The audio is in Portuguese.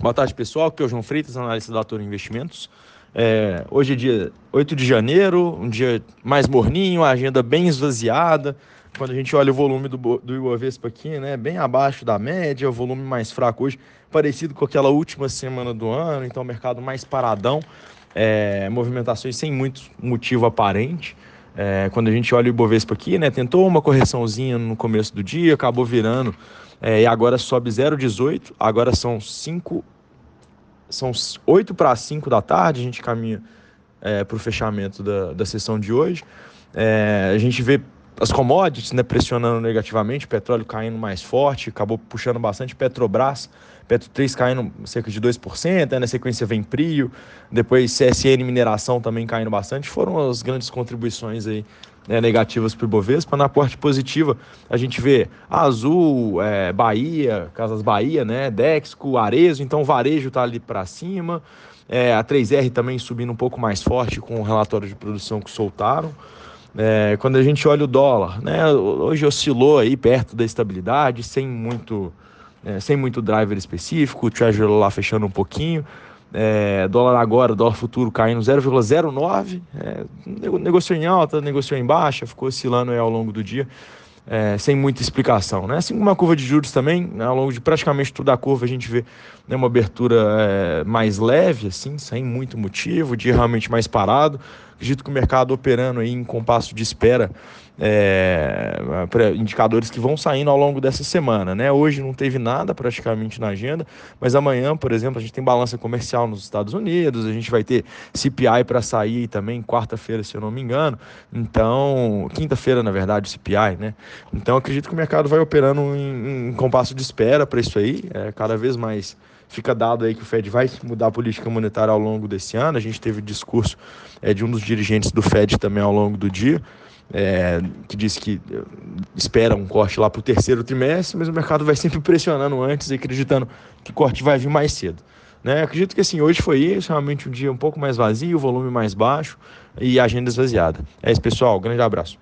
Boa tarde, pessoal. Aqui é o João Freitas, analista da Toro Investimentos. É, hoje é dia 8 de janeiro, um dia mais morninho, a agenda bem esvaziada. Quando a gente olha o volume do, do Ibovespa aqui, né, bem abaixo da média, o volume mais fraco hoje, parecido com aquela última semana do ano, então o mercado mais paradão, é, movimentações sem muito motivo aparente. É, quando a gente olha o Ibovespa aqui, né, tentou uma correçãozinha no começo do dia, acabou virando é, e agora sobe 0,18. Agora são 5, são 8 para 5 da tarde, a gente caminha é, para o fechamento da, da sessão de hoje. É, a gente vê as commodities né, pressionando negativamente, petróleo caindo mais forte, acabou puxando bastante Petrobras, Petro 3 caindo cerca de 2%, aí na sequência vem Prio, depois CSN Mineração também caindo bastante, foram as grandes contribuições aí né, negativas para o Ibovespa. Na parte positiva, a gente vê Azul, é, Bahia, Casas Bahia, né, Dexco, Arezo, então varejo está ali para cima, é, a 3R também subindo um pouco mais forte com o relatório de produção que soltaram. É, quando a gente olha o dólar, né, hoje oscilou aí perto da estabilidade, sem muito, é, sem muito driver específico, o Treasury lá fechando um pouquinho. É, dólar agora, dólar futuro caindo 0,09, é, negociou em alta, negociou em baixa, ficou oscilando ao longo do dia é, sem muita explicação. Né? Assim como uma curva de juros também, né, ao longo de praticamente toda a curva a gente vê né, uma abertura é, mais leve, assim, sem muito motivo, dia realmente mais parado. Acredito que o mercado operando aí em compasso de espera é, indicadores que vão saindo ao longo dessa semana. Né? Hoje não teve nada praticamente na agenda, mas amanhã, por exemplo, a gente tem balança comercial nos Estados Unidos, a gente vai ter CPI para sair também quarta-feira, se eu não me engano. Então, quinta-feira, na verdade, CPI, né? Então, acredito que o mercado vai operando em, em compasso de espera para isso aí, é, cada vez mais fica dado aí que o Fed vai mudar a política monetária ao longo desse ano. A gente teve discurso é, de um dos dirigentes do Fed também ao longo do dia é, que diz que eh, espera um corte lá para o terceiro trimestre, mas o mercado vai sempre pressionando antes e acreditando que o corte vai vir mais cedo. Né? Acredito que assim, hoje foi isso, realmente um dia um pouco mais vazio, volume mais baixo e agenda esvaziada. É isso, pessoal. Grande abraço.